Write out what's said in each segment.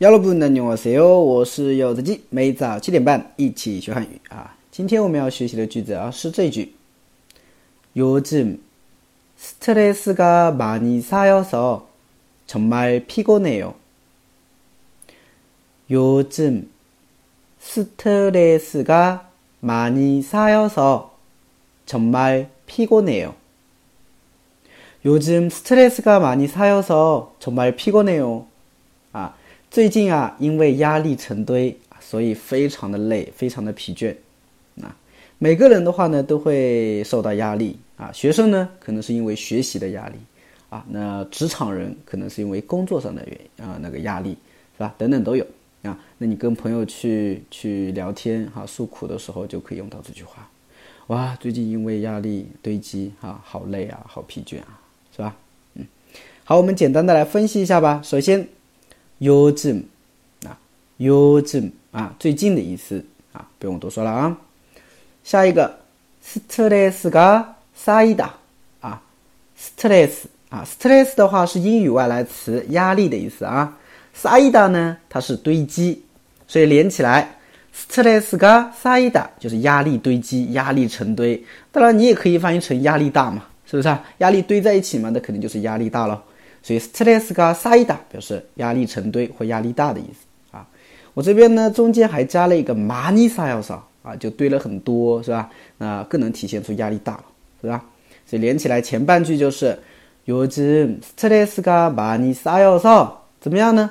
여러분 안녕하세요. 我是柚子鸡，每早七点半一起学汉语啊。今天我们要学习的句子啊是这句：요즘스트레스가많이쌓여서정말피곤해요요즘스트레스가많이쌓여서정말피곤해요요즘스트레스가많이쌓여서정말피곤해요啊。 最近啊，因为压力成堆，所以非常的累，非常的疲倦。啊，每个人的话呢，都会受到压力啊。学生呢，可能是因为学习的压力啊。那职场人可能是因为工作上的原因啊，那个压力是吧？等等都有啊。那你跟朋友去去聊天哈，诉苦的时候就可以用到这句话。哇，最近因为压力堆积哈，好累啊，好疲倦啊，是吧？嗯，好，我们简单的来分析一下吧。首先。요즘啊，요즘啊，最近的意思啊，不用多说了啊。下一个，스트레스가쌓이다啊，스트레스啊，스트레스的话是英语外来词，压力的意思啊。쌓이다呢，它是堆积，所以连起来，스트레스가쌓이다就是压力堆积，压力成堆。当然，你也可以翻译成压力大嘛，是不是啊？压力堆在一起嘛，那肯定就是压力大了。 所以，stress 加 sida 表示压力成堆或压力大的意思啊。我这边呢，中间还加了一个 money sales 啊，就堆了很多，是吧？那更能体现出压力大了，是吧？所以连起来前半句就是요즘 stress 가 많이 쌓여서怎么样呢？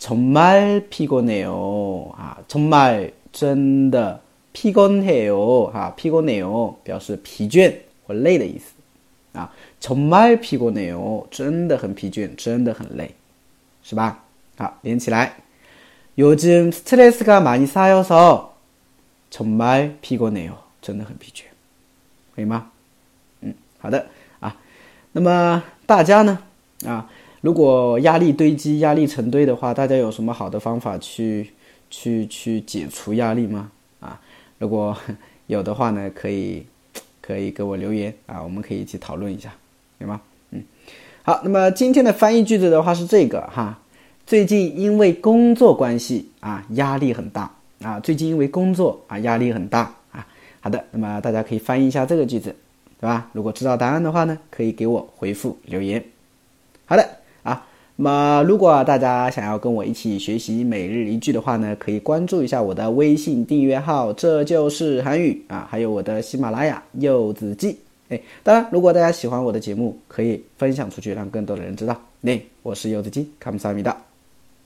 정말피곤해요啊，정말真的피곤해요啊，피곤해요表示疲倦或累的意思。 啊，정말피곤해 요， 真的很疲倦，真的很累，是吧？好，连起来。요즘스트레스가많이쌓여서정말피곤해 요， 真的很疲倦，可以吗？嗯，好的啊。那么大家呢？啊，如果压力堆积、压力成堆的话，大家有什么好的方法去去去解除压力吗？啊，如果有的话呢，可以。 可以给我留言啊，我们可以一起讨论一下，对吗？嗯，好，那么今天的翻译句子的话是这个哈，最近因为工作关系啊，压力很大啊，最近因为工作啊，压力很大啊。好的，那么大家可以翻译一下这个句子，对吧？如果知道答案的话呢，可以给我回复留言。好的。那么，如果大家想要跟我一起学习每日一句的话呢，可以关注一下我的微信订阅号，这就是韩语啊，还有我的喜马拉雅柚子记。哎，当然，如果大家喜欢我的节目，可以分享出去，让更多的人知道。那我是柚子鸡，看不上米的。